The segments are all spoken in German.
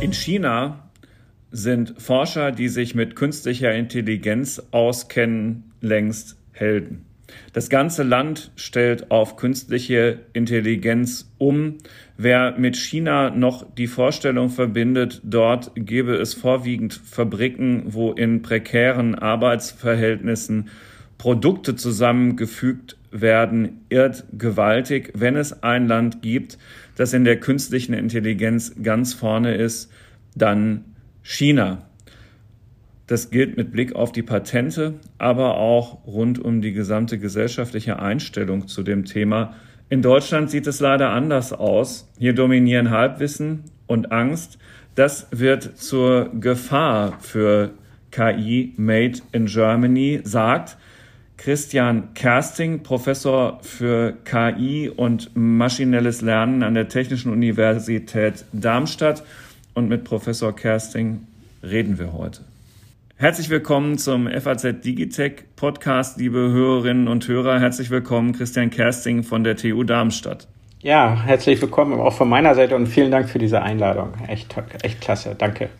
In China sind Forscher, die sich mit künstlicher Intelligenz auskennen, längst Helden. Das ganze Land stellt auf künstliche Intelligenz um. Wer mit China noch die Vorstellung verbindet, dort gebe es vorwiegend Fabriken, wo in prekären Arbeitsverhältnissen Produkte zusammengefügt werden, irrt gewaltig. Wenn es ein Land gibt, das in der künstlichen Intelligenz ganz vorne ist, dann China. Das gilt mit Blick auf die Patente, aber auch rund um die gesamte gesellschaftliche Einstellung zu dem Thema. In Deutschland sieht es leider anders aus. Hier dominieren Halbwissen und Angst. Das wird zur Gefahr für KI Made in Germany, sagt Christian Kersting, Professor für KI und maschinelles Lernen an der Technischen Universität Darmstadt. Und mit Professor Kersting reden wir heute. Herzlich willkommen zum FAZ Digitech Podcast, liebe Hörerinnen und Hörer. Herzlich willkommen, Christian Kersting von der TU Darmstadt. Ja, herzlich willkommen auch von meiner Seite und vielen Dank für diese Einladung. Echt, echt klasse. Danke.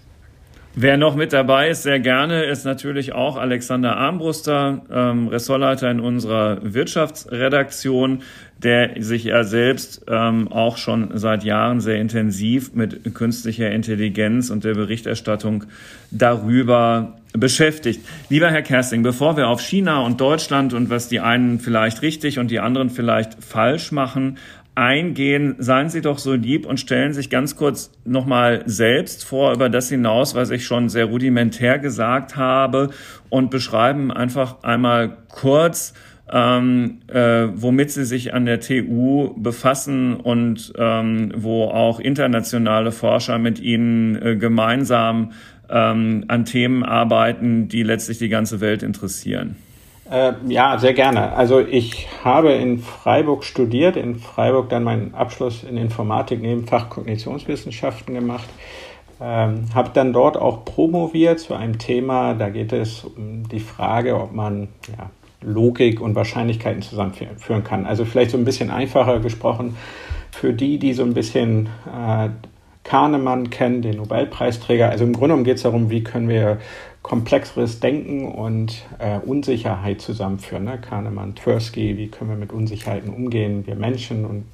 Wer noch mit dabei ist, sehr gerne, ist natürlich auch Alexander Armbruster, ähm, Ressortleiter in unserer Wirtschaftsredaktion, der sich ja selbst ähm, auch schon seit Jahren sehr intensiv mit künstlicher Intelligenz und der Berichterstattung darüber beschäftigt. Lieber Herr Kersting, bevor wir auf China und Deutschland und was die einen vielleicht richtig und die anderen vielleicht falsch machen, eingehen, seien Sie doch so lieb und stellen sich ganz kurz nochmal selbst vor über das hinaus, was ich schon sehr rudimentär gesagt habe und beschreiben einfach einmal kurz, ähm, äh, womit Sie sich an der TU befassen und ähm, wo auch internationale Forscher mit Ihnen äh, gemeinsam ähm, an Themen arbeiten, die letztlich die ganze Welt interessieren. Äh, ja, sehr gerne. Also ich habe in Freiburg studiert, in Freiburg dann meinen Abschluss in Informatik neben Fach Kognitionswissenschaften gemacht. Ähm, habe dann dort auch promoviert zu einem Thema, da geht es um die Frage, ob man ja, Logik und Wahrscheinlichkeiten zusammenführen kann. Also vielleicht so ein bisschen einfacher gesprochen für die, die so ein bisschen äh, Kahnemann kennen, den Nobelpreisträger. Also im Grunde genommen geht es darum, wie können wir komplexeres Denken und äh, Unsicherheit zusammenführen. Ne? Kahnemann, Tversky, wie können wir mit Unsicherheiten umgehen, wir Menschen. Und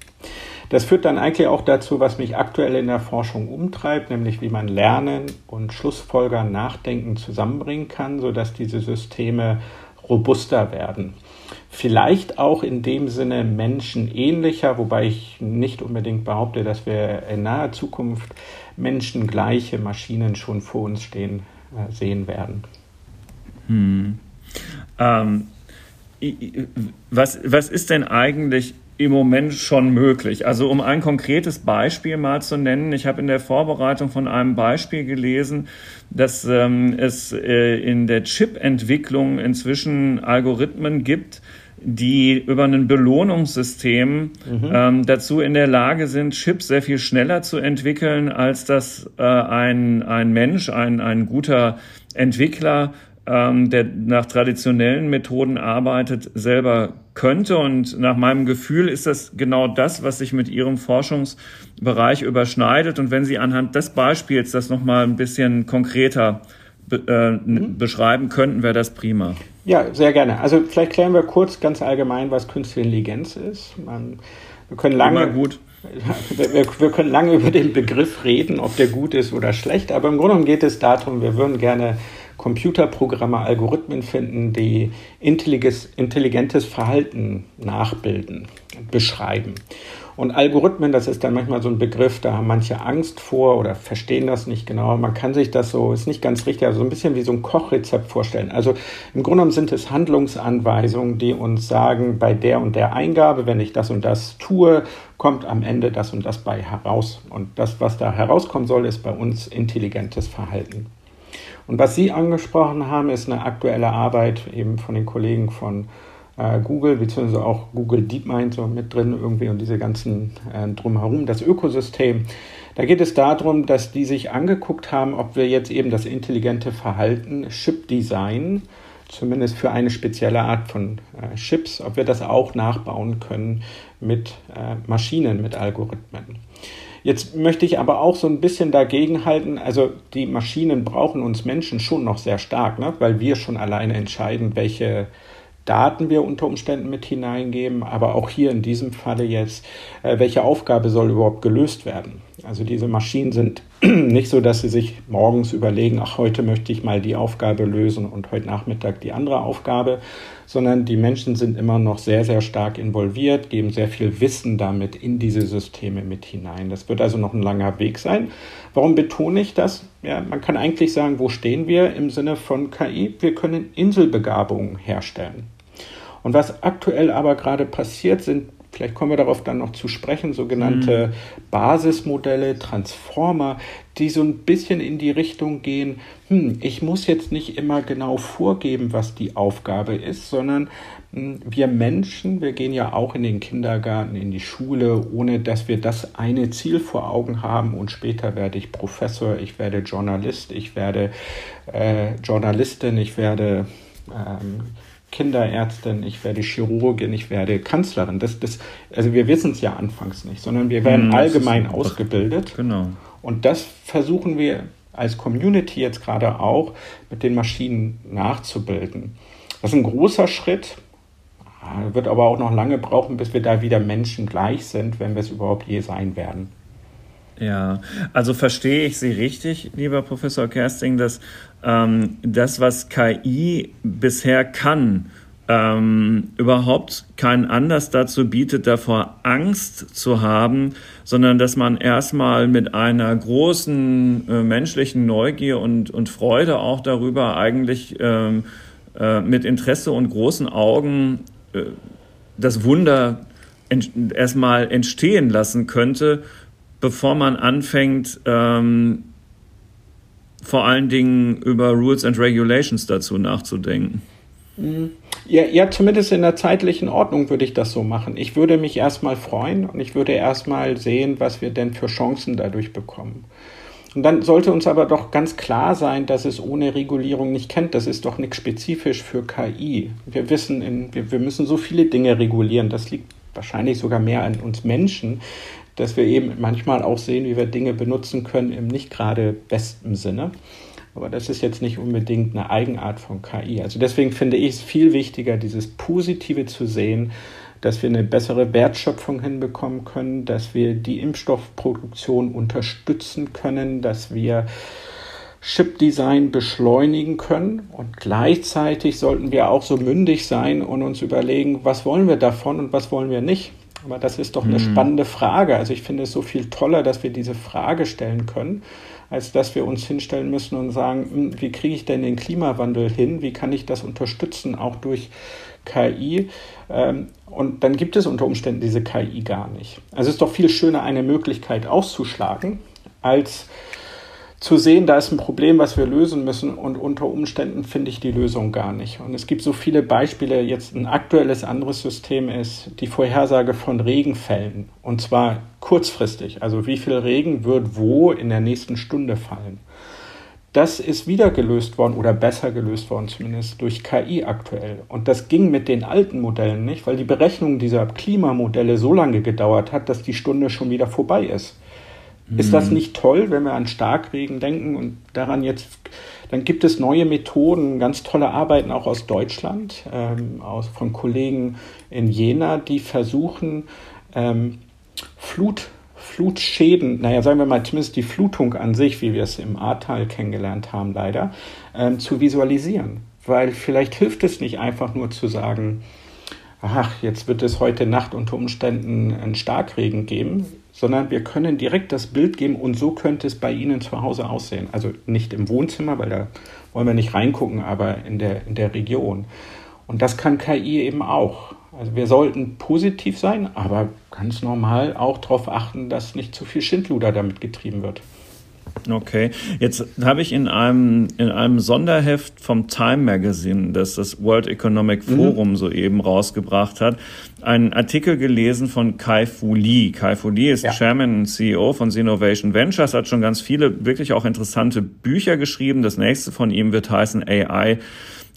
das führt dann eigentlich auch dazu, was mich aktuell in der Forschung umtreibt, nämlich wie man Lernen und Schlussfolgern, Nachdenken zusammenbringen kann, sodass diese Systeme robuster werden. Vielleicht auch in dem Sinne menschenähnlicher, wobei ich nicht unbedingt behaupte, dass wir in naher Zukunft menschengleiche Maschinen schon vor uns stehen sehen werden. Hm. Ähm, was, was ist denn eigentlich im Moment schon möglich? Also um ein konkretes Beispiel mal zu nennen, ich habe in der Vorbereitung von einem Beispiel gelesen, dass ähm, es äh, in der Chip-Entwicklung inzwischen Algorithmen gibt, die über ein Belohnungssystem mhm. ähm, dazu in der Lage sind, Chips sehr viel schneller zu entwickeln, als das äh, ein, ein Mensch, ein, ein guter Entwickler, ähm, der nach traditionellen Methoden arbeitet, selber könnte. Und nach meinem Gefühl ist das genau das, was sich mit Ihrem Forschungsbereich überschneidet. Und wenn Sie anhand des Beispiels das nochmal ein bisschen konkreter be äh, mhm. beschreiben könnten, wäre das prima. Ja, sehr gerne. Also vielleicht klären wir kurz ganz allgemein, was Künstliche Intelligenz ist. Man, wir können lange, Immer gut. Wir, wir, können lange über den Begriff reden, ob der gut ist oder schlecht, aber im Grunde geht es darum, wir würden gerne Computerprogramme, Algorithmen finden, die intelligentes Verhalten nachbilden, beschreiben. Und Algorithmen, das ist dann manchmal so ein Begriff, da haben manche Angst vor oder verstehen das nicht genau. Man kann sich das so, ist nicht ganz richtig, also so ein bisschen wie so ein Kochrezept vorstellen. Also im Grunde genommen sind es Handlungsanweisungen, die uns sagen, bei der und der Eingabe, wenn ich das und das tue, kommt am Ende das und das bei heraus. Und das, was da herauskommen soll, ist bei uns intelligentes Verhalten. Und was Sie angesprochen haben, ist eine aktuelle Arbeit eben von den Kollegen von äh, Google, beziehungsweise auch Google DeepMind so mit drin irgendwie und diese ganzen äh, drumherum, das Ökosystem. Da geht es darum, dass die sich angeguckt haben, ob wir jetzt eben das intelligente Verhalten Chip Design, zumindest für eine spezielle Art von äh, Chips, ob wir das auch nachbauen können mit äh, Maschinen, mit Algorithmen. Jetzt möchte ich aber auch so ein bisschen dagegen halten, also die Maschinen brauchen uns Menschen schon noch sehr stark, ne? weil wir schon alleine entscheiden, welche Daten wir unter Umständen mit hineingeben, aber auch hier in diesem Falle jetzt, äh, welche Aufgabe soll überhaupt gelöst werden. Also diese Maschinen sind nicht so, dass sie sich morgens überlegen, ach, heute möchte ich mal die Aufgabe lösen und heute Nachmittag die andere Aufgabe, sondern die Menschen sind immer noch sehr, sehr stark involviert, geben sehr viel Wissen damit in diese Systeme mit hinein. Das wird also noch ein langer Weg sein. Warum betone ich das? Ja, man kann eigentlich sagen, wo stehen wir im Sinne von KI? Wir können Inselbegabungen herstellen. Und was aktuell aber gerade passiert, sind vielleicht kommen wir darauf dann noch zu sprechen, sogenannte mhm. Basismodelle, Transformer, die so ein bisschen in die Richtung gehen, hm, ich muss jetzt nicht immer genau vorgeben, was die Aufgabe ist, sondern hm, wir Menschen, wir gehen ja auch in den Kindergarten, in die Schule, ohne dass wir das eine Ziel vor Augen haben und später werde ich Professor, ich werde Journalist, ich werde äh, Journalistin, ich werde ähm, Kinderärztin, ich werde Chirurgin, ich werde Kanzlerin. Das, das, also wir wissen es ja anfangs nicht, sondern wir werden hm, allgemein ausgebildet. Genau. Und das versuchen wir als Community jetzt gerade auch mit den Maschinen nachzubilden. Das ist ein großer Schritt, wird aber auch noch lange brauchen, bis wir da wieder Menschen gleich sind, wenn wir es überhaupt je sein werden. Ja, also verstehe ich Sie richtig, lieber Professor Kersting, dass ähm, das, was KI bisher kann, ähm, überhaupt keinen Anlass dazu bietet, davor Angst zu haben, sondern dass man erstmal mit einer großen äh, menschlichen Neugier und, und Freude auch darüber eigentlich ähm, äh, mit Interesse und großen Augen äh, das Wunder ent erstmal entstehen lassen könnte bevor man anfängt, ähm, vor allen Dingen über Rules and Regulations dazu nachzudenken. Mhm. Ja, ja, zumindest in der zeitlichen Ordnung würde ich das so machen. Ich würde mich erstmal freuen und ich würde erstmal sehen, was wir denn für Chancen dadurch bekommen. Und dann sollte uns aber doch ganz klar sein, dass es ohne Regulierung nicht kennt. Das ist doch nichts spezifisch für KI. Wir wissen, in, wir, wir müssen so viele Dinge regulieren. Das liegt wahrscheinlich sogar mehr an uns Menschen, dass wir eben manchmal auch sehen, wie wir Dinge benutzen können im nicht gerade besten Sinne. Aber das ist jetzt nicht unbedingt eine Eigenart von KI. Also deswegen finde ich es viel wichtiger, dieses Positive zu sehen, dass wir eine bessere Wertschöpfung hinbekommen können, dass wir die Impfstoffproduktion unterstützen können, dass wir Chip-Design beschleunigen können. Und gleichzeitig sollten wir auch so mündig sein und uns überlegen, was wollen wir davon und was wollen wir nicht. Aber das ist doch eine mhm. spannende Frage. Also ich finde es so viel toller, dass wir diese Frage stellen können, als dass wir uns hinstellen müssen und sagen, hm, wie kriege ich denn den Klimawandel hin? Wie kann ich das unterstützen, auch durch KI? Ähm, und dann gibt es unter Umständen diese KI gar nicht. Also es ist doch viel schöner, eine Möglichkeit auszuschlagen, als zu sehen, da ist ein Problem, was wir lösen müssen und unter Umständen finde ich die Lösung gar nicht. Und es gibt so viele Beispiele. Jetzt ein aktuelles anderes System ist die Vorhersage von Regenfällen und zwar kurzfristig. Also wie viel Regen wird wo in der nächsten Stunde fallen. Das ist wieder gelöst worden oder besser gelöst worden zumindest durch KI aktuell. Und das ging mit den alten Modellen nicht, weil die Berechnung dieser Klimamodelle so lange gedauert hat, dass die Stunde schon wieder vorbei ist. Ist das hm. nicht toll, wenn wir an Starkregen denken und daran jetzt, dann gibt es neue Methoden, ganz tolle Arbeiten auch aus Deutschland, ähm, aus, von Kollegen in Jena, die versuchen, ähm, Flut, Flutschäden, naja, sagen wir mal zumindest die Flutung an sich, wie wir es im Ahrtal kennengelernt haben, leider, ähm, zu visualisieren. Weil vielleicht hilft es nicht einfach nur zu sagen, ach, jetzt wird es heute Nacht unter Umständen einen Starkregen geben, sondern wir können direkt das Bild geben und so könnte es bei Ihnen zu Hause aussehen. Also nicht im Wohnzimmer, weil da wollen wir nicht reingucken, aber in der, in der Region. Und das kann KI eben auch. Also wir sollten positiv sein, aber ganz normal auch darauf achten, dass nicht zu viel Schindluder damit getrieben wird. Okay, jetzt habe ich in einem, in einem Sonderheft vom Time Magazine, das das World Economic mhm. Forum mhm. soeben rausgebracht hat, einen Artikel gelesen von Kai Fu Lee. Kai Fu Lee ist ja. Chairman und CEO von Sinovation Ventures, hat schon ganz viele wirklich auch interessante Bücher geschrieben. Das nächste von ihm wird heißen AI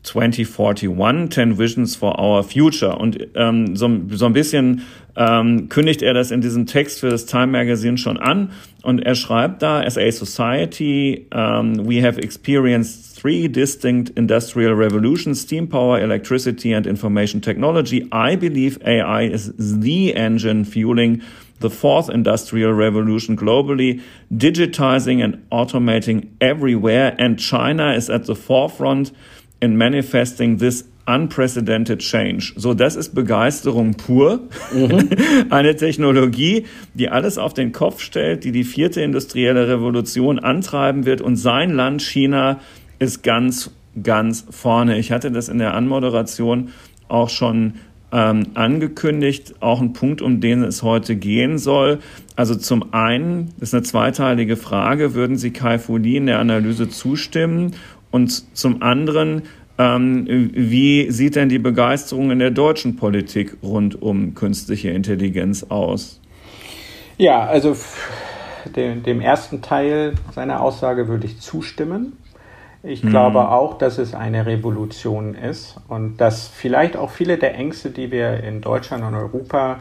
2041, 10 Visions for Our Future. Und ähm, so, so ein bisschen ähm, kündigt er das in diesem Text für das Time Magazine schon an. Und er schreibt da, as a society, um, we have experienced three distinct industrial revolutions, steam power, electricity, and information technology. I believe AI is the engine fueling the fourth industrial revolution globally, digitizing and automating everywhere. And China is at the forefront in manifesting this unprecedented change. So, das ist Begeisterung pur. Mhm. Eine Technologie, die alles auf den Kopf stellt, die die vierte industrielle Revolution antreiben wird und sein Land China ist ganz, ganz vorne. Ich hatte das in der Anmoderation auch schon ähm, angekündigt, auch ein Punkt, um den es heute gehen soll. Also zum einen ist eine zweiteilige Frage, würden Sie Kai Fu Li in der Analyse zustimmen? Und zum anderen, ähm, wie sieht denn die Begeisterung in der deutschen Politik rund um künstliche Intelligenz aus? Ja, also dem, dem ersten Teil seiner Aussage würde ich zustimmen. Ich glaube hm. auch, dass es eine Revolution ist und dass vielleicht auch viele der Ängste, die wir in Deutschland und Europa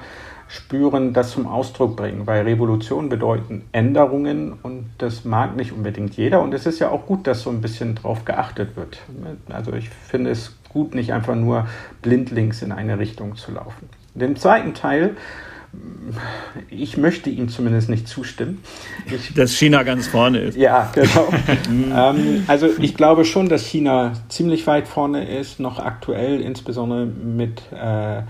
spüren, das zum Ausdruck bringen, weil Revolutionen bedeuten Änderungen und das mag nicht unbedingt jeder und es ist ja auch gut, dass so ein bisschen drauf geachtet wird. Also ich finde es gut, nicht einfach nur blindlings in eine Richtung zu laufen. Den zweiten Teil ich möchte ihm zumindest nicht zustimmen. Ich, dass China ganz vorne ist. Ja, genau. ähm, also ich glaube schon, dass China ziemlich weit vorne ist, noch aktuell, insbesondere mit äh, äh,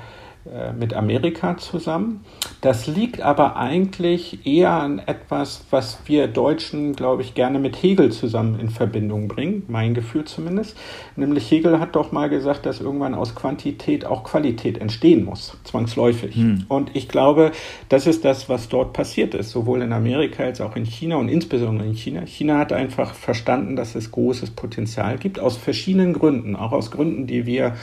mit Amerika zusammen. Das liegt aber eigentlich eher an etwas, was wir Deutschen, glaube ich, gerne mit Hegel zusammen in Verbindung bringen, mein Gefühl zumindest. Nämlich Hegel hat doch mal gesagt, dass irgendwann aus Quantität auch Qualität entstehen muss, zwangsläufig. Hm. Und ich glaube, das ist das, was dort passiert ist, sowohl in Amerika als auch in China und insbesondere in China. China hat einfach verstanden, dass es großes Potenzial gibt, aus verschiedenen Gründen, auch aus Gründen, die wir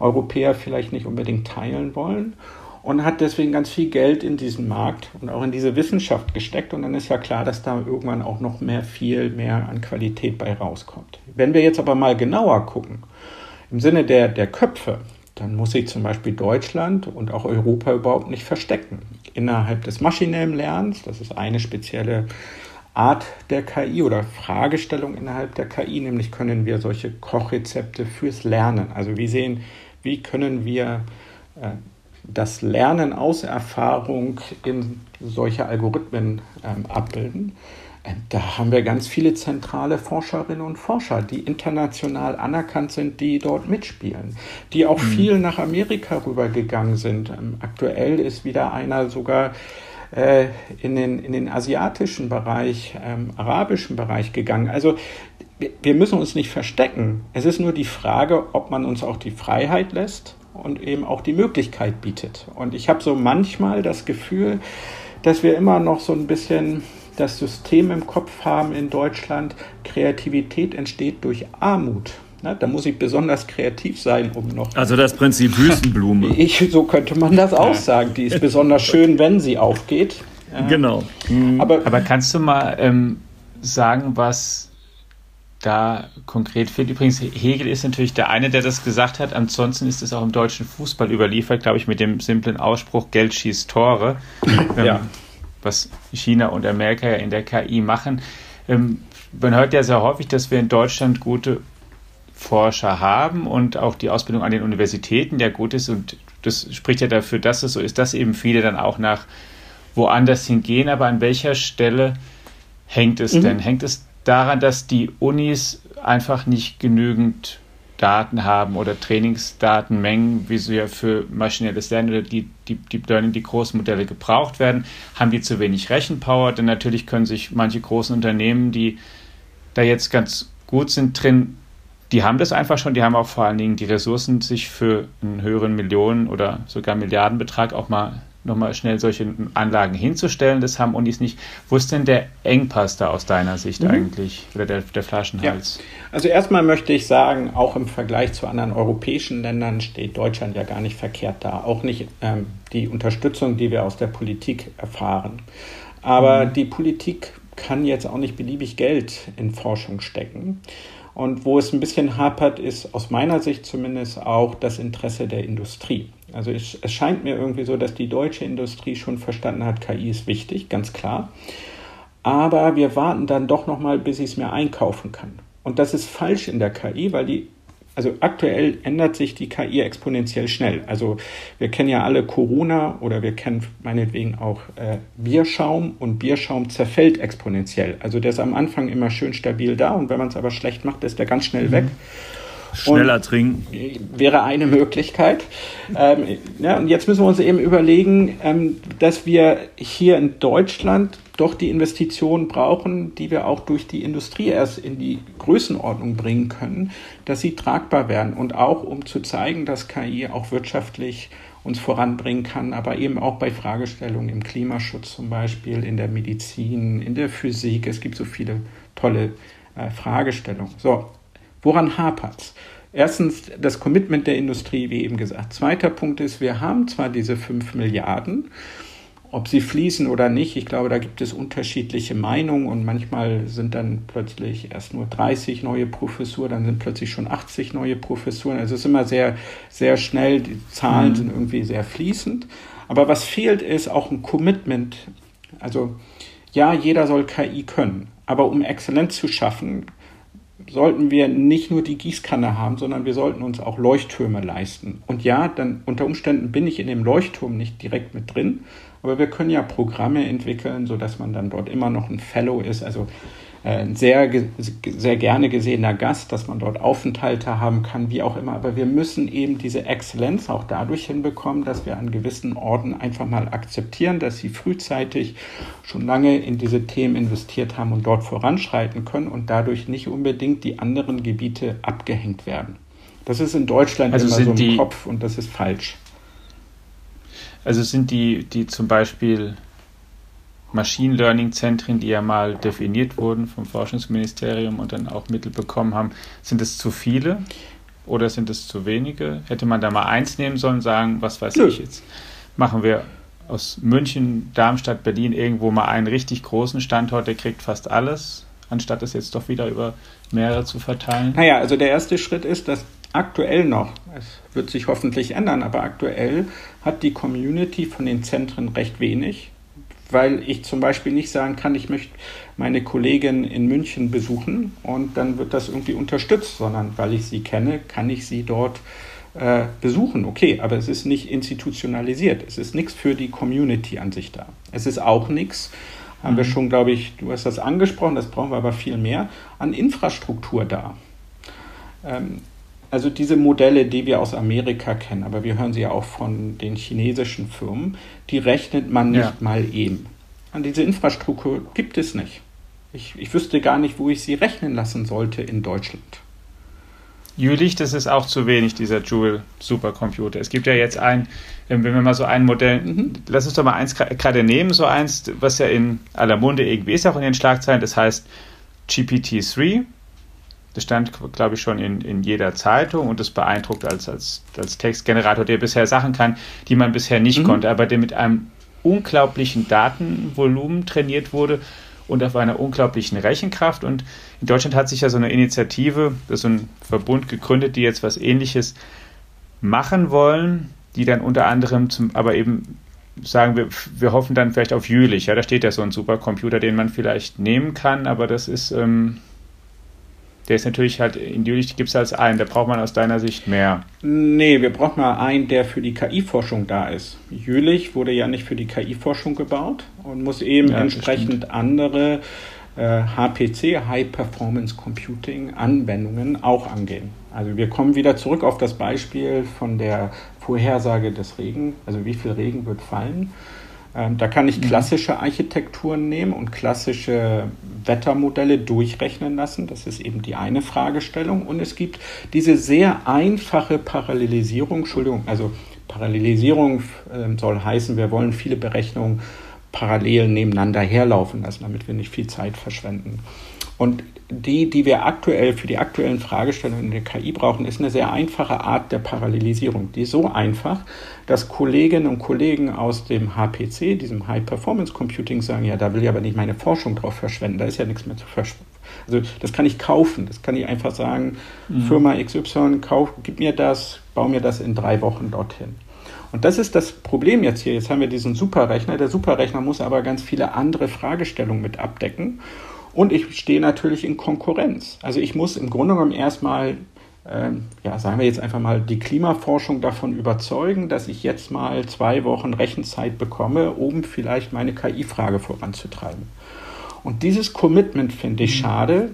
Europäer vielleicht nicht unbedingt teilen wollen und hat deswegen ganz viel Geld in diesen Markt und auch in diese Wissenschaft gesteckt. Und dann ist ja klar, dass da irgendwann auch noch mehr, viel mehr an Qualität bei rauskommt. Wenn wir jetzt aber mal genauer gucken, im Sinne der, der Köpfe, dann muss sich zum Beispiel Deutschland und auch Europa überhaupt nicht verstecken. Innerhalb des maschinellen Lernens, das ist eine spezielle Art der KI oder Fragestellung innerhalb der KI, nämlich können wir solche Kochrezepte fürs Lernen, also wie sehen wie können wir äh, das Lernen aus Erfahrung in solche Algorithmen ähm, abbilden. Ähm, da haben wir ganz viele zentrale Forscherinnen und Forscher, die international anerkannt sind, die dort mitspielen, die auch mhm. viel nach Amerika rübergegangen sind. Ähm, aktuell ist wieder einer sogar äh, in, den, in den asiatischen Bereich, ähm, arabischen Bereich gegangen. Also wir müssen uns nicht verstecken. Es ist nur die Frage, ob man uns auch die Freiheit lässt und eben auch die Möglichkeit bietet. Und ich habe so manchmal das Gefühl, dass wir immer noch so ein bisschen das System im Kopf haben in Deutschland, Kreativität entsteht durch Armut. Na, da muss ich besonders kreativ sein, um noch. Also das Prinzip Wüstenblume. Ich, so könnte man das auch sagen. Die ist besonders schön, wenn sie aufgeht. Genau. Aber, Aber kannst du mal ähm, sagen, was da konkret fehlt. Übrigens, Hegel ist natürlich der eine, der das gesagt hat. Ansonsten ist es auch im deutschen Fußball überliefert, glaube ich, mit dem simplen Ausspruch, Geld schießt Tore. Ähm, ja. Was China und Amerika ja in der KI machen. Ähm, man hört ja sehr häufig, dass wir in Deutschland gute Forscher haben und auch die Ausbildung an den Universitäten ja gut ist. Und das spricht ja dafür, dass es so ist, dass eben viele dann auch nach woanders hingehen. Aber an welcher Stelle hängt es mhm. denn? Hängt es daran, dass die Unis einfach nicht genügend Daten haben oder Trainingsdatenmengen, wie sie ja für maschinelles Lernen oder die Deep, Deep Learning, die großen Modelle gebraucht werden, haben die zu wenig Rechenpower, denn natürlich können sich manche großen Unternehmen, die da jetzt ganz gut sind drin, die haben das einfach schon, die haben auch vor allen Dingen die Ressourcen, sich für einen höheren Millionen- oder sogar Milliardenbetrag auch mal nochmal schnell solche Anlagen hinzustellen. Das haben Unis nicht. Wo ist denn der Engpass da aus deiner Sicht mhm. eigentlich oder der, der Flaschenhals? Ja. Also erstmal möchte ich sagen, auch im Vergleich zu anderen europäischen Ländern steht Deutschland ja gar nicht verkehrt da. Auch nicht ähm, die Unterstützung, die wir aus der Politik erfahren. Aber mhm. die Politik kann jetzt auch nicht beliebig Geld in Forschung stecken. Und wo es ein bisschen hapert, ist aus meiner Sicht zumindest auch das Interesse der Industrie. Also es, es scheint mir irgendwie so, dass die deutsche Industrie schon verstanden hat, KI ist wichtig, ganz klar. Aber wir warten dann doch noch mal, bis ich es mir einkaufen kann. Und das ist falsch in der KI, weil die also aktuell ändert sich die KI exponentiell schnell. Also wir kennen ja alle Corona oder wir kennen meinetwegen auch äh, Bierschaum und Bierschaum zerfällt exponentiell. Also der ist am Anfang immer schön stabil da und wenn man es aber schlecht macht, ist der ganz schnell mhm. weg. Schneller und trinken. Wäre eine Möglichkeit. Ähm, ja, und jetzt müssen wir uns eben überlegen, ähm, dass wir hier in Deutschland doch die Investitionen brauchen, die wir auch durch die Industrie erst in die Größenordnung bringen können, dass sie tragbar werden und auch um zu zeigen, dass KI auch wirtschaftlich uns voranbringen kann, aber eben auch bei Fragestellungen im Klimaschutz zum Beispiel, in der Medizin, in der Physik. Es gibt so viele tolle äh, Fragestellungen. So, woran hapert es? Erstens das Commitment der Industrie, wie eben gesagt. Zweiter Punkt ist, wir haben zwar diese 5 Milliarden, ob sie fließen oder nicht, ich glaube, da gibt es unterschiedliche Meinungen und manchmal sind dann plötzlich erst nur 30 neue Professuren, dann sind plötzlich schon 80 neue Professuren. Also es ist immer sehr, sehr schnell, die Zahlen mhm. sind irgendwie sehr fließend. Aber was fehlt, ist auch ein Commitment. Also ja, jeder soll KI können, aber um Exzellenz zu schaffen, sollten wir nicht nur die Gießkanne haben, sondern wir sollten uns auch Leuchttürme leisten. Und ja, dann unter Umständen bin ich in dem Leuchtturm nicht direkt mit drin, aber wir können ja Programme entwickeln, sodass man dann dort immer noch ein Fellow ist, also äh, ein sehr, sehr gerne gesehener Gast, dass man dort Aufenthalte haben kann, wie auch immer. Aber wir müssen eben diese Exzellenz auch dadurch hinbekommen, dass wir an gewissen Orten einfach mal akzeptieren, dass sie frühzeitig schon lange in diese Themen investiert haben und dort voranschreiten können und dadurch nicht unbedingt die anderen Gebiete abgehängt werden. Das ist in Deutschland also immer so im Kopf und das ist falsch. Also sind die, die zum Beispiel Machine Learning Zentren, die ja mal definiert wurden vom Forschungsministerium und dann auch Mittel bekommen haben, sind es zu viele oder sind es zu wenige? Hätte man da mal eins nehmen sollen, sagen, was weiß Nö. ich jetzt? Machen wir aus München, Darmstadt, Berlin irgendwo mal einen richtig großen Standort, der kriegt fast alles, anstatt es jetzt doch wieder über mehrere zu verteilen? Naja, also der erste Schritt ist, dass aktuell noch, es wird sich hoffentlich ändern, aber aktuell hat die Community von den Zentren recht wenig, weil ich zum Beispiel nicht sagen kann, ich möchte meine Kollegin in München besuchen und dann wird das irgendwie unterstützt, sondern weil ich sie kenne, kann ich sie dort äh, besuchen. Okay, aber es ist nicht institutionalisiert. Es ist nichts für die Community an sich da. Es ist auch nichts, haben mhm. wir schon, glaube ich, du hast das angesprochen, das brauchen wir aber viel mehr, an Infrastruktur da. Ähm, also diese Modelle, die wir aus Amerika kennen, aber wir hören sie ja auch von den chinesischen Firmen, die rechnet man nicht ja. mal eben. An diese Infrastruktur gibt es nicht. Ich, ich wüsste gar nicht, wo ich sie rechnen lassen sollte in Deutschland. Jülich, das ist auch zu wenig, dieser Joule Supercomputer. Es gibt ja jetzt ein, wenn wir mal so ein Modell, mhm. lass uns doch mal eins gerade nehmen, so eins, was ja in aller Munde irgendwie ist, auch in den Schlagzeilen, das heißt GPT-3, das stand, glaube ich, schon in, in jeder Zeitung und das beeindruckt als, als, als Textgenerator, der bisher Sachen kann, die man bisher nicht mhm. konnte, aber der mit einem unglaublichen Datenvolumen trainiert wurde und auf einer unglaublichen Rechenkraft. Und in Deutschland hat sich ja so eine Initiative, so ein Verbund gegründet, die jetzt was Ähnliches machen wollen, die dann unter anderem zum, aber eben sagen wir, wir hoffen dann vielleicht auf Jülich. Ja, da steht ja so ein Supercomputer, den man vielleicht nehmen kann, aber das ist ähm, der ist natürlich halt, in Jülich gibt es als einen, da braucht man aus deiner Sicht mehr. Nee, wir brauchen mal einen, der für die KI-Forschung da ist. Jülich wurde ja nicht für die KI-Forschung gebaut und muss eben ja, entsprechend andere äh, HPC, High Performance Computing Anwendungen auch angehen. Also wir kommen wieder zurück auf das Beispiel von der Vorhersage des Regen, also wie viel Regen wird fallen. Ähm, da kann ich mhm. klassische Architekturen nehmen und klassische Wettermodelle durchrechnen lassen. Das ist eben die eine Fragestellung. Und es gibt diese sehr einfache Parallelisierung. Entschuldigung, also Parallelisierung äh, soll heißen, wir wollen viele Berechnungen parallel nebeneinander herlaufen lassen, damit wir nicht viel Zeit verschwenden. Und die, die wir aktuell für die aktuellen Fragestellungen in der KI brauchen, ist eine sehr einfache Art der Parallelisierung. Die ist so einfach, dass Kolleginnen und Kollegen aus dem HPC, diesem High Performance Computing, sagen, ja, da will ich aber nicht meine Forschung drauf verschwenden, da ist ja nichts mehr zu Also das kann ich kaufen, das kann ich einfach sagen, mhm. Firma XY, kauf, gib mir das, bau mir das in drei Wochen dorthin. Und das ist das Problem jetzt hier. Jetzt haben wir diesen Superrechner. Der Superrechner muss aber ganz viele andere Fragestellungen mit abdecken. Und ich stehe natürlich in Konkurrenz. Also ich muss im Grunde genommen erstmal, ähm, ja, sagen wir jetzt einfach mal, die Klimaforschung davon überzeugen, dass ich jetzt mal zwei Wochen Rechenzeit bekomme, um vielleicht meine KI-Frage voranzutreiben. Und dieses Commitment finde ich mhm. schade,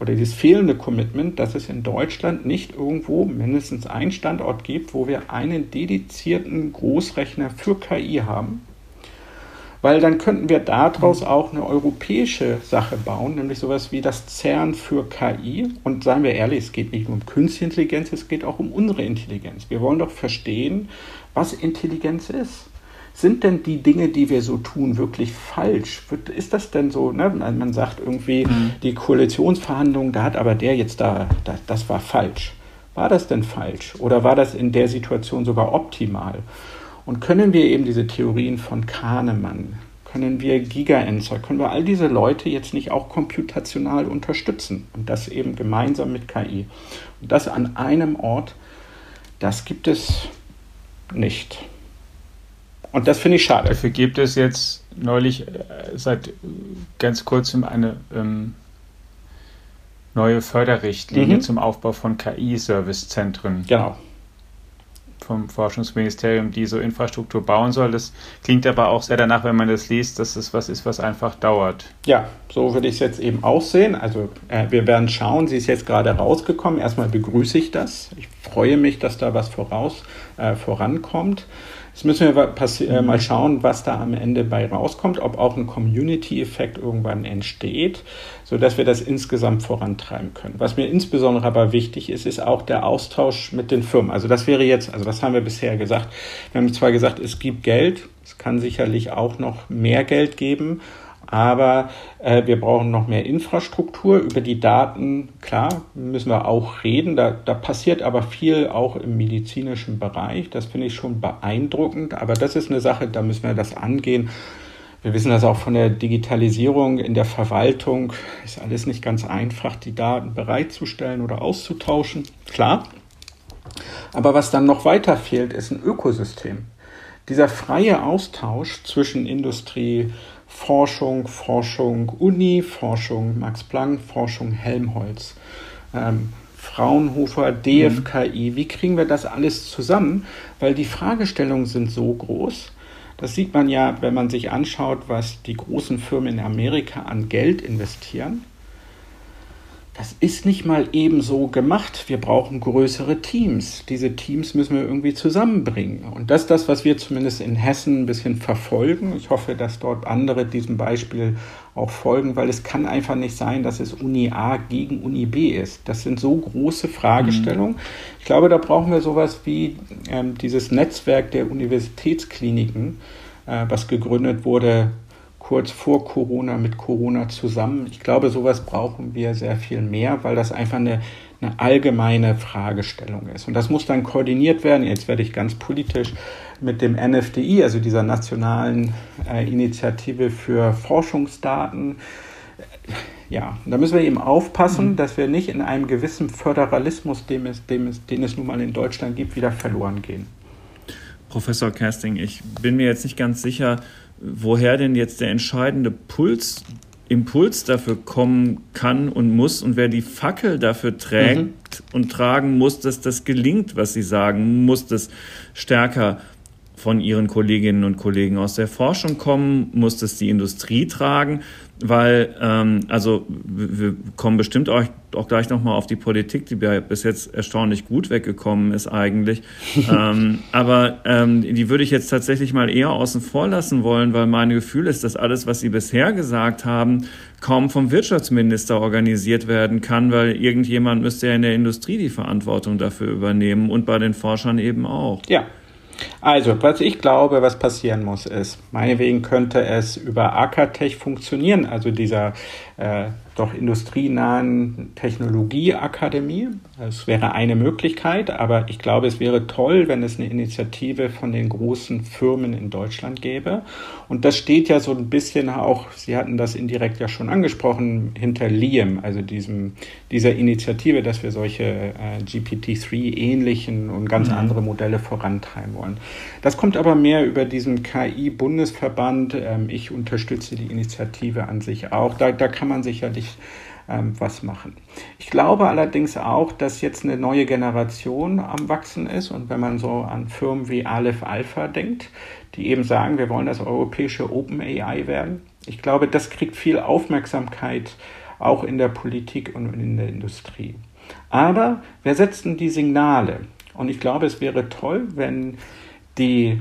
oder dieses fehlende Commitment, dass es in Deutschland nicht irgendwo mindestens einen Standort gibt, wo wir einen dedizierten Großrechner für KI haben. Weil dann könnten wir daraus auch eine europäische Sache bauen, nämlich sowas wie das CERN für KI. Und seien wir ehrlich, es geht nicht nur um künstliche Intelligenz, es geht auch um unsere Intelligenz. Wir wollen doch verstehen, was Intelligenz ist sind denn die Dinge, die wir so tun, wirklich falsch? Ist das denn so, ne? man sagt irgendwie, mhm. die Koalitionsverhandlungen, da hat aber der jetzt da, da, das war falsch. War das denn falsch? Oder war das in der Situation sogar optimal? Und können wir eben diese Theorien von Kahnemann, können wir Gigaenzer, können wir all diese Leute jetzt nicht auch computational unterstützen? Und das eben gemeinsam mit KI. Und das an einem Ort, das gibt es nicht. Und das finde ich schade. Dafür gibt es jetzt neulich äh, seit ganz kurzem eine ähm, neue Förderrichtlinie mhm. zum Aufbau von KI-Servicezentren. Genau. Vom Forschungsministerium, die so Infrastruktur bauen soll. Das klingt aber auch sehr danach, wenn man das liest, dass es was ist, was einfach dauert. Ja, so würde ich es jetzt eben auch sehen. Also äh, wir werden schauen, sie ist jetzt gerade rausgekommen. Erstmal begrüße ich das. Ich freue mich, dass da was voraus, äh, vorankommt. Jetzt müssen wir äh, mal schauen, was da am Ende bei rauskommt, ob auch ein Community-Effekt irgendwann entsteht, sodass wir das insgesamt vorantreiben können. Was mir insbesondere aber wichtig ist, ist auch der Austausch mit den Firmen. Also das wäre jetzt, also was haben wir bisher gesagt? Wir haben zwar gesagt, es gibt Geld, es kann sicherlich auch noch mehr Geld geben, aber äh, wir brauchen noch mehr Infrastruktur. Über die Daten, klar, müssen wir auch reden. Da, da passiert aber viel auch im medizinischen Bereich. Das finde ich schon beeindruckend. Aber das ist eine Sache, da müssen wir das angehen. Wir wissen das auch von der Digitalisierung in der Verwaltung. Ist alles nicht ganz einfach, die Daten bereitzustellen oder auszutauschen. Klar. Aber was dann noch weiter fehlt, ist ein Ökosystem. Dieser freie Austausch zwischen Industrie, Forschung, Forschung Uni, Forschung Max Planck, Forschung Helmholtz, ähm, Fraunhofer, DFKI. Wie kriegen wir das alles zusammen? Weil die Fragestellungen sind so groß. Das sieht man ja, wenn man sich anschaut, was die großen Firmen in Amerika an Geld investieren das ist nicht mal eben so gemacht. Wir brauchen größere Teams. Diese Teams müssen wir irgendwie zusammenbringen. Und das ist das, was wir zumindest in Hessen ein bisschen verfolgen. Ich hoffe, dass dort andere diesem Beispiel auch folgen, weil es kann einfach nicht sein, dass es Uni A gegen Uni B ist. Das sind so große Fragestellungen. Mhm. Ich glaube, da brauchen wir sowas wie ähm, dieses Netzwerk der Universitätskliniken, äh, was gegründet wurde kurz vor Corona mit Corona zusammen. Ich glaube, sowas brauchen wir sehr viel mehr, weil das einfach eine, eine allgemeine Fragestellung ist. Und das muss dann koordiniert werden. Jetzt werde ich ganz politisch mit dem NFDI, also dieser nationalen äh, Initiative für Forschungsdaten. Ja, da müssen wir eben aufpassen, mhm. dass wir nicht in einem gewissen Föderalismus, dem es, dem es, den es nun mal in Deutschland gibt, wieder verloren gehen. Professor Kersting, ich bin mir jetzt nicht ganz sicher, woher denn jetzt der entscheidende Puls, Impuls dafür kommen kann und muss und wer die Fackel dafür trägt mhm. und tragen muss, dass das gelingt, was Sie sagen, muss das stärker von Ihren Kolleginnen und Kollegen aus der Forschung kommen, muss das die Industrie tragen weil, ähm, also wir kommen bestimmt auch, auch gleich nochmal auf die Politik, die bis jetzt erstaunlich gut weggekommen ist eigentlich. ähm, aber ähm, die würde ich jetzt tatsächlich mal eher außen vor lassen wollen, weil mein Gefühl ist, dass alles, was Sie bisher gesagt haben, kaum vom Wirtschaftsminister organisiert werden kann, weil irgendjemand müsste ja in der Industrie die Verantwortung dafür übernehmen und bei den Forschern eben auch. Ja, Also, was ich glaube, was passieren muss, ist, meinetwegen könnte es über Akatech funktionieren, also dieser äh, doch industrienahen Technologieakademie. Das wäre eine Möglichkeit, aber ich glaube, es wäre toll, wenn es eine Initiative von den großen Firmen in Deutschland gäbe. Und das steht ja so ein bisschen auch, Sie hatten das indirekt ja schon angesprochen, hinter Liam, also diesem, dieser Initiative, dass wir solche äh, GPT-3-ähnlichen und ganz mhm. andere Modelle vorantreiben wollen. Das kommt aber mehr über diesen KI-Bundesverband. Ähm, ich unterstütze die Initiative an sich auch. Da, da kann man sicherlich ähm, was machen. Ich glaube allerdings auch, dass jetzt eine neue Generation am Wachsen ist und wenn man so an Firmen wie Aleph Alpha denkt, die eben sagen, wir wollen das europäische Open AI werden, ich glaube, das kriegt viel Aufmerksamkeit auch in der Politik und in der Industrie. Aber wer setzt denn die Signale? Und ich glaube, es wäre toll, wenn die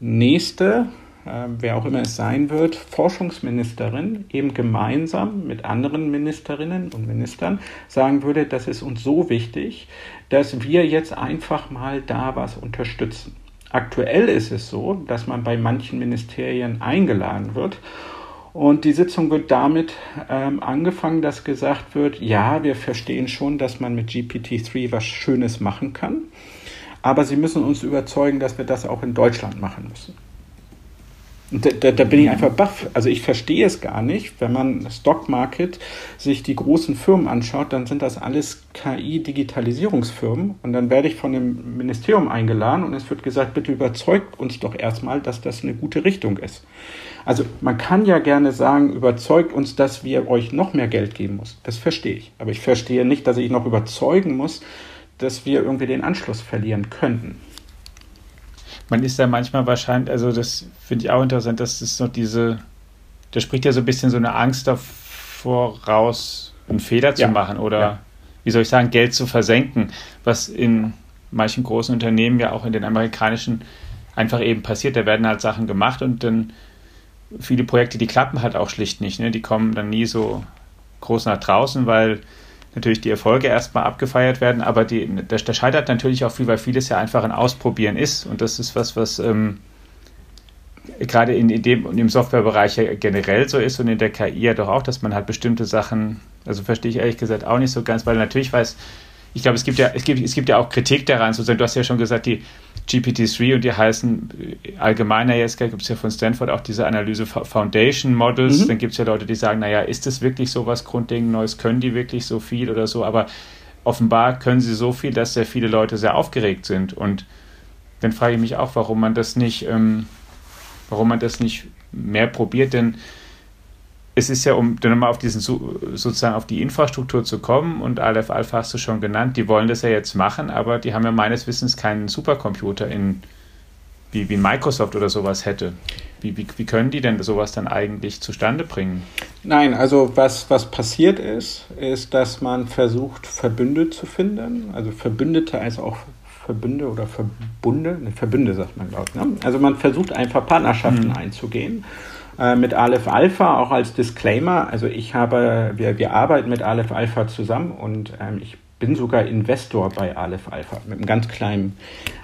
nächste äh, wer auch immer es sein wird, Forschungsministerin eben gemeinsam mit anderen Ministerinnen und Ministern sagen würde, das ist uns so wichtig, dass wir jetzt einfach mal da was unterstützen. Aktuell ist es so, dass man bei manchen Ministerien eingeladen wird und die Sitzung wird damit ähm, angefangen, dass gesagt wird, ja, wir verstehen schon, dass man mit GPT-3 was Schönes machen kann, aber Sie müssen uns überzeugen, dass wir das auch in Deutschland machen müssen. Da, da, da, bin ich einfach baff. Also ich verstehe es gar nicht. Wenn man Stock Market sich die großen Firmen anschaut, dann sind das alles KI-Digitalisierungsfirmen. Und dann werde ich von dem Ministerium eingeladen und es wird gesagt, bitte überzeugt uns doch erstmal, dass das eine gute Richtung ist. Also man kann ja gerne sagen, überzeugt uns, dass wir euch noch mehr Geld geben muss. Das verstehe ich. Aber ich verstehe nicht, dass ich noch überzeugen muss, dass wir irgendwie den Anschluss verlieren könnten man ist da manchmal wahrscheinlich, also das finde ich auch interessant, dass es noch diese, da spricht ja so ein bisschen so eine Angst davor raus, einen Fehler zu ja. machen oder, ja. wie soll ich sagen, Geld zu versenken, was in manchen großen Unternehmen ja auch in den amerikanischen einfach eben passiert. Da werden halt Sachen gemacht und dann viele Projekte, die klappen halt auch schlicht nicht. Ne? Die kommen dann nie so groß nach draußen, weil natürlich die Erfolge erstmal abgefeiert werden, aber die, der, der scheitert natürlich auch viel, weil vieles ja einfach ein Ausprobieren ist. Und das ist was, was ähm, gerade in, in dem im Softwarebereich ja generell so ist und in der KI ja doch auch, dass man halt bestimmte Sachen, also verstehe ich ehrlich gesagt auch nicht so ganz, weil natürlich weiß, ich glaube, es gibt ja, es gibt, es gibt ja auch Kritik daran, sozusagen, du hast ja schon gesagt, die GPT-3 und die heißen äh, allgemeiner jetzt, gibt es ja von Stanford auch diese Analyse Foundation Models, mhm. dann gibt es ja Leute, die sagen, naja, ist das wirklich so was grundlegend Neues, können die wirklich so viel oder so, aber offenbar können sie so viel, dass sehr viele Leute sehr aufgeregt sind. Und dann frage ich mich auch, warum man das nicht, ähm, warum man das nicht mehr probiert, denn es ist ja, um dann nochmal auf diesen sozusagen auf die Infrastruktur zu kommen, und Aleph Alpha hast du schon genannt, die wollen das ja jetzt machen, aber die haben ja meines Wissens keinen Supercomputer in wie, wie Microsoft oder sowas hätte. Wie, wie, wie können die denn sowas dann eigentlich zustande bringen? Nein, also was, was passiert ist, ist, dass man versucht, Verbünde zu finden, also Verbündete als auch Verbünde oder Verbunde, ne, Verbünde sagt man, glaube ich. Ne? Also man versucht einfach Partnerschaften hm. einzugehen äh, mit Aleph Alpha, auch als Disclaimer. Also ich habe, wir, wir arbeiten mit Aleph Alpha zusammen und ähm, ich bin sogar Investor bei Aleph Alpha mit einem ganz kleinen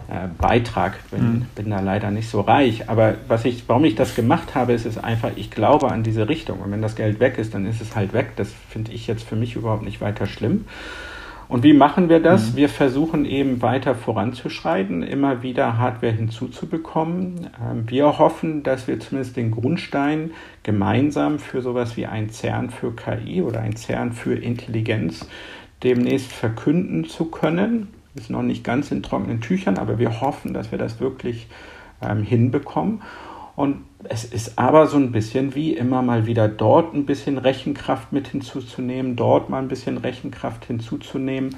äh, Beitrag. Bin, mhm. bin da leider nicht so reich. Aber was ich, warum ich das gemacht habe, ist es einfach, ich glaube an diese Richtung. Und wenn das Geld weg ist, dann ist es halt weg. Das finde ich jetzt für mich überhaupt nicht weiter schlimm. Und wie machen wir das? Mhm. Wir versuchen eben weiter voranzuschreiten, immer wieder Hardware hinzuzubekommen. Ähm, wir hoffen, dass wir zumindest den Grundstein gemeinsam für sowas wie ein CERN für KI oder ein CERN für Intelligenz demnächst verkünden zu können. Ist noch nicht ganz in trockenen Tüchern, aber wir hoffen, dass wir das wirklich ähm, hinbekommen. Und es ist aber so ein bisschen wie immer mal wieder dort ein bisschen Rechenkraft mit hinzuzunehmen, dort mal ein bisschen Rechenkraft hinzuzunehmen.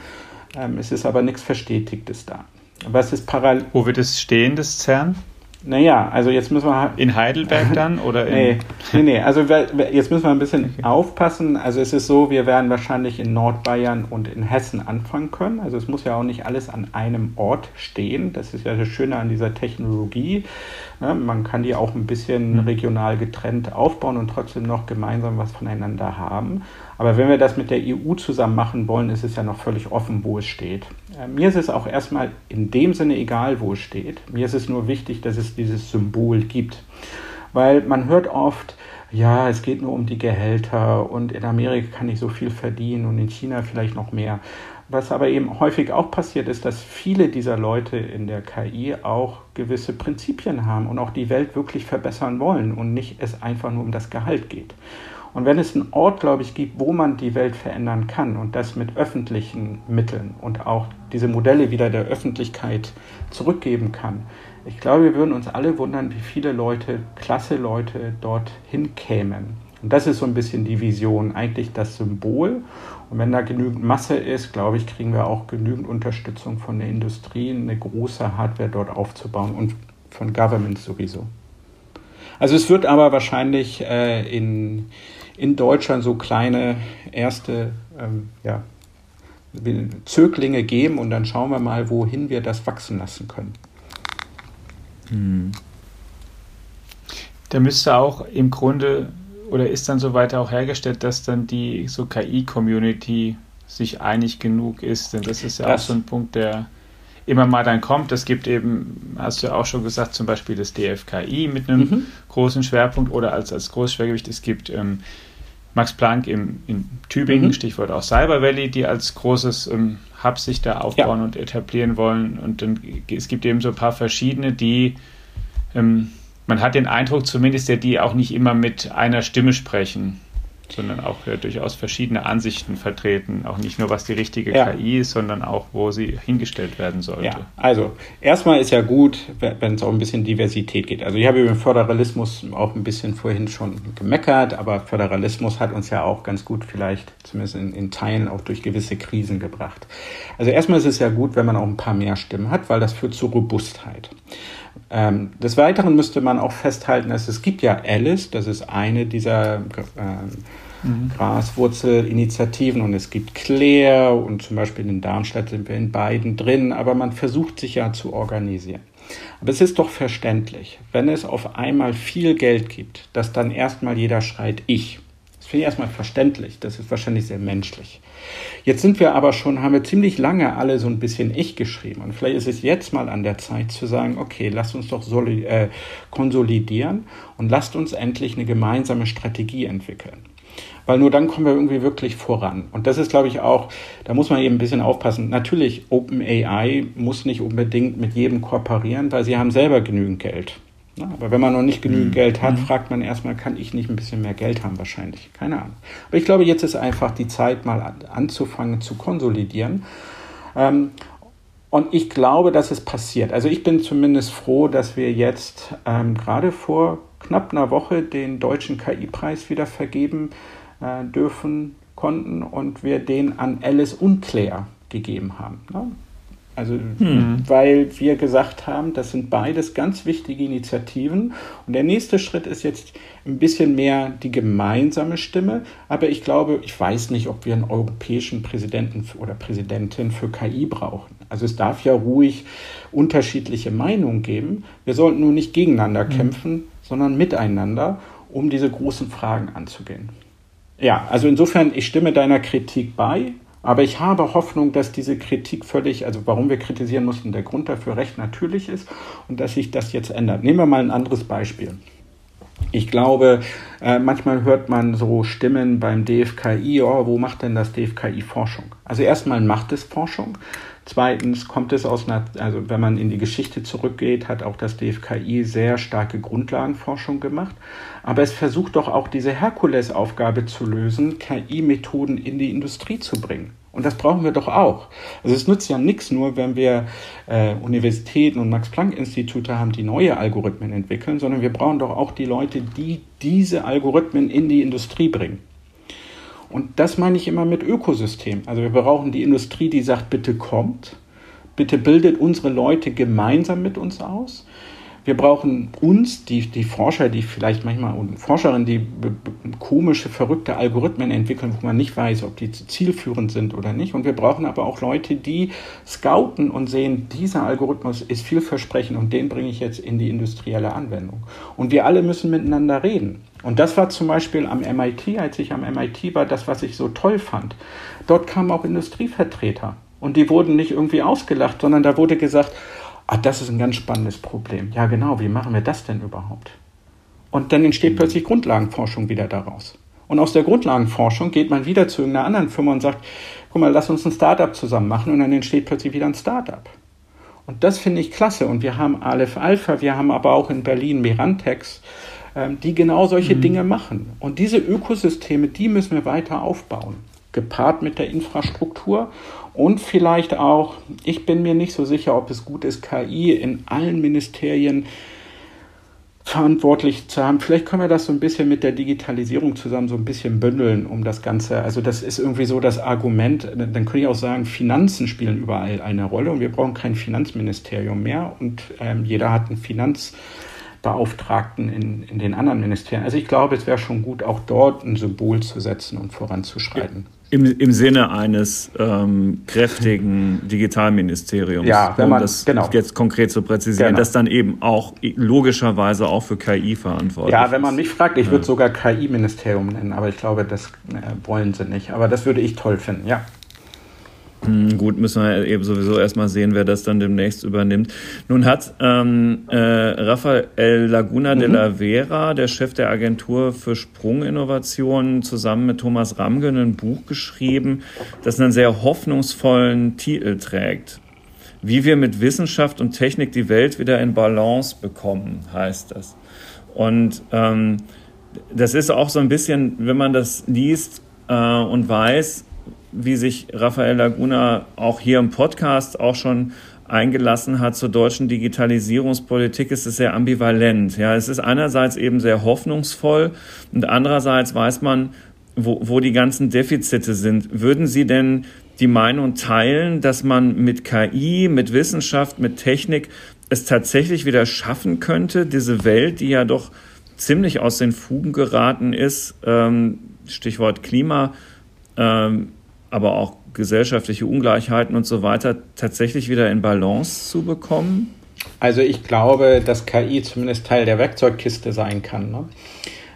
Ähm, es ist aber nichts Verstetigtes da. Was ist parallel? Wo wird es stehen, das CERN? Naja, also jetzt müssen wir. In Heidelberg dann oder in. Nee, nee, nee. Also jetzt müssen wir ein bisschen okay. aufpassen. Also es ist so, wir werden wahrscheinlich in Nordbayern und in Hessen anfangen können. Also es muss ja auch nicht alles an einem Ort stehen. Das ist ja das Schöne an dieser Technologie. Man kann die auch ein bisschen mhm. regional getrennt aufbauen und trotzdem noch gemeinsam was voneinander haben. Aber wenn wir das mit der EU zusammen machen wollen, ist es ja noch völlig offen, wo es steht. Äh, mir ist es auch erstmal in dem Sinne egal, wo es steht. Mir ist es nur wichtig, dass es dieses Symbol gibt. Weil man hört oft, ja, es geht nur um die Gehälter und in Amerika kann ich so viel verdienen und in China vielleicht noch mehr. Was aber eben häufig auch passiert ist, dass viele dieser Leute in der KI auch gewisse Prinzipien haben und auch die Welt wirklich verbessern wollen und nicht es einfach nur um das Gehalt geht. Und wenn es einen Ort, glaube ich, gibt, wo man die Welt verändern kann und das mit öffentlichen Mitteln und auch diese Modelle wieder der Öffentlichkeit zurückgeben kann, ich glaube, wir würden uns alle wundern, wie viele Leute, klasse Leute dort hinkämen. Und das ist so ein bisschen die Vision, eigentlich das Symbol. Und wenn da genügend Masse ist, glaube ich, kriegen wir auch genügend Unterstützung von der Industrie, eine große Hardware dort aufzubauen und von Governments sowieso. Also es wird aber wahrscheinlich äh, in in Deutschland so kleine erste ähm, ja, Zöglinge geben und dann schauen wir mal, wohin wir das wachsen lassen können. Hm. Da müsste auch im Grunde oder ist dann so weiter auch hergestellt, dass dann die so KI-Community sich einig genug ist, denn das ist ja das, auch so ein Punkt, der immer mal dann kommt. Es gibt eben, hast du ja auch schon gesagt, zum Beispiel das DFKI mit einem mhm. großen Schwerpunkt oder als, als großes Schwergewicht. Es gibt ähm, Max Planck im, in Tübingen, mhm. Stichwort auch Cyber Valley, die als großes ähm, Hub sich da aufbauen ja. und etablieren wollen. Und dann, es gibt eben so ein paar verschiedene, die ähm, man hat den Eindruck zumindest, der die auch nicht immer mit einer Stimme sprechen sondern auch ja, durchaus verschiedene Ansichten vertreten. Auch nicht nur, was die richtige ja. KI ist, sondern auch, wo sie hingestellt werden sollte. Ja, also erstmal ist ja gut, wenn es auch ein bisschen Diversität geht. Also ich habe über den Föderalismus auch ein bisschen vorhin schon gemeckert, aber Föderalismus hat uns ja auch ganz gut vielleicht, zumindest in, in Teilen, auch durch gewisse Krisen gebracht. Also erstmal ist es ja gut, wenn man auch ein paar mehr Stimmen hat, weil das führt zu Robustheit. Ähm, des Weiteren müsste man auch festhalten, dass es gibt ja Alice, das ist eine dieser äh, mhm. Graswurzelinitiativen und es gibt Claire und zum Beispiel in Darmstadt sind wir in beiden drin, aber man versucht sich ja zu organisieren. Aber es ist doch verständlich, wenn es auf einmal viel Geld gibt, dass dann erstmal jeder schreit, ich. Finde ich erstmal verständlich, das ist wahrscheinlich sehr menschlich. Jetzt sind wir aber schon, haben wir ziemlich lange alle so ein bisschen ich geschrieben. Und vielleicht ist es jetzt mal an der Zeit zu sagen, okay, lasst uns doch äh, konsolidieren und lasst uns endlich eine gemeinsame Strategie entwickeln. Weil nur dann kommen wir irgendwie wirklich voran. Und das ist, glaube ich, auch, da muss man eben ein bisschen aufpassen. Natürlich, OpenAI muss nicht unbedingt mit jedem kooperieren, weil sie haben selber genügend Geld. Ja, aber wenn man noch nicht genügend mhm. Geld hat, mhm. fragt man erstmal, kann ich nicht ein bisschen mehr Geld haben? Wahrscheinlich. Keine Ahnung. Aber ich glaube, jetzt ist einfach die Zeit, mal an, anzufangen zu konsolidieren. Ähm, und ich glaube, dass es passiert. Also ich bin zumindest froh, dass wir jetzt ähm, gerade vor knapp einer Woche den deutschen KI-Preis wieder vergeben äh, dürfen konnten und wir den an Alice und Claire gegeben haben. Ne? Also, hm. weil wir gesagt haben, das sind beides ganz wichtige Initiativen. Und der nächste Schritt ist jetzt ein bisschen mehr die gemeinsame Stimme. Aber ich glaube, ich weiß nicht, ob wir einen europäischen Präsidenten oder Präsidentin für KI brauchen. Also es darf ja ruhig unterschiedliche Meinungen geben. Wir sollten nur nicht gegeneinander hm. kämpfen, sondern miteinander, um diese großen Fragen anzugehen. Ja, also insofern, ich stimme deiner Kritik bei. Aber ich habe Hoffnung, dass diese Kritik völlig, also warum wir kritisieren mussten, der Grund dafür recht natürlich ist und dass sich das jetzt ändert. Nehmen wir mal ein anderes Beispiel. Ich glaube, äh, manchmal hört man so Stimmen beim DFKI, oh, wo macht denn das DFKI Forschung? Also erstmal macht es Forschung. Zweitens kommt es aus einer, also wenn man in die Geschichte zurückgeht, hat auch das DFKI sehr starke Grundlagenforschung gemacht. Aber es versucht doch auch diese Herkulesaufgabe zu lösen, KI-Methoden in die Industrie zu bringen. Und das brauchen wir doch auch. Also es nützt ja nichts nur, wenn wir äh, Universitäten und Max-Planck-Institute haben, die neue Algorithmen entwickeln, sondern wir brauchen doch auch die Leute, die diese Algorithmen in die Industrie bringen. Und das meine ich immer mit Ökosystem. Also wir brauchen die Industrie, die sagt, bitte kommt, bitte bildet unsere Leute gemeinsam mit uns aus. Wir brauchen uns, die, die Forscher, die vielleicht manchmal, und Forscherinnen, die komische, verrückte Algorithmen entwickeln, wo man nicht weiß, ob die zielführend sind oder nicht. Und wir brauchen aber auch Leute, die scouten und sehen, dieser Algorithmus ist vielversprechend und den bringe ich jetzt in die industrielle Anwendung. Und wir alle müssen miteinander reden. Und das war zum Beispiel am MIT, als ich am MIT war, das, was ich so toll fand. Dort kamen auch Industrievertreter. Und die wurden nicht irgendwie ausgelacht, sondern da wurde gesagt, ah, das ist ein ganz spannendes Problem. Ja, genau, wie machen wir das denn überhaupt? Und dann entsteht plötzlich Grundlagenforschung wieder daraus. Und aus der Grundlagenforschung geht man wieder zu irgendeiner anderen Firma und sagt, guck mal, lass uns ein Startup zusammen machen und dann entsteht plötzlich wieder ein Startup. Und das finde ich klasse. Und wir haben Aleph Alpha, wir haben aber auch in Berlin Mirantex, ähm, die genau solche mhm. Dinge machen. Und diese Ökosysteme, die müssen wir weiter aufbauen, gepaart mit der Infrastruktur und vielleicht auch, ich bin mir nicht so sicher, ob es gut ist, KI in allen Ministerien verantwortlich zu haben. Vielleicht können wir das so ein bisschen mit der Digitalisierung zusammen so ein bisschen bündeln, um das Ganze. Also das ist irgendwie so das Argument. Dann könnte ich auch sagen, Finanzen spielen überall eine Rolle und wir brauchen kein Finanzministerium mehr und ähm, jeder hat einen Finanzbeauftragten in, in den anderen Ministerien. Also ich glaube, es wäre schon gut, auch dort ein Symbol zu setzen und voranzuschreiten. Im, Im Sinne eines ähm, kräftigen Digitalministeriums, ja, wenn man, um das genau. jetzt konkret zu präzisieren, genau. das dann eben auch logischerweise auch für KI verantwortlich ist. Ja, wenn man mich fragt, ich ja. würde sogar KI-Ministerium nennen, aber ich glaube, das äh, wollen sie nicht. Aber das würde ich toll finden, ja. Hm, gut, müssen wir eben sowieso erstmal sehen, wer das dann demnächst übernimmt. Nun hat ähm, äh, Rafael Laguna mhm. de la Vera, der Chef der Agentur für Sprunginnovationen, zusammen mit Thomas Ramgen ein Buch geschrieben, das einen sehr hoffnungsvollen Titel trägt. Wie wir mit Wissenschaft und Technik die Welt wieder in Balance bekommen, heißt das. Und ähm, das ist auch so ein bisschen, wenn man das liest äh, und weiß, wie sich Rafael Laguna auch hier im Podcast auch schon eingelassen hat zur deutschen Digitalisierungspolitik, ist es sehr ambivalent. Ja, es ist einerseits eben sehr hoffnungsvoll und andererseits weiß man, wo, wo die ganzen Defizite sind. Würden Sie denn die Meinung teilen, dass man mit KI, mit Wissenschaft, mit Technik es tatsächlich wieder schaffen könnte, diese Welt, die ja doch ziemlich aus den Fugen geraten ist, ähm, Stichwort Klima, ähm, aber auch gesellschaftliche Ungleichheiten und so weiter tatsächlich wieder in Balance zu bekommen? Also ich glaube, dass KI zumindest Teil der Werkzeugkiste sein kann. Ne?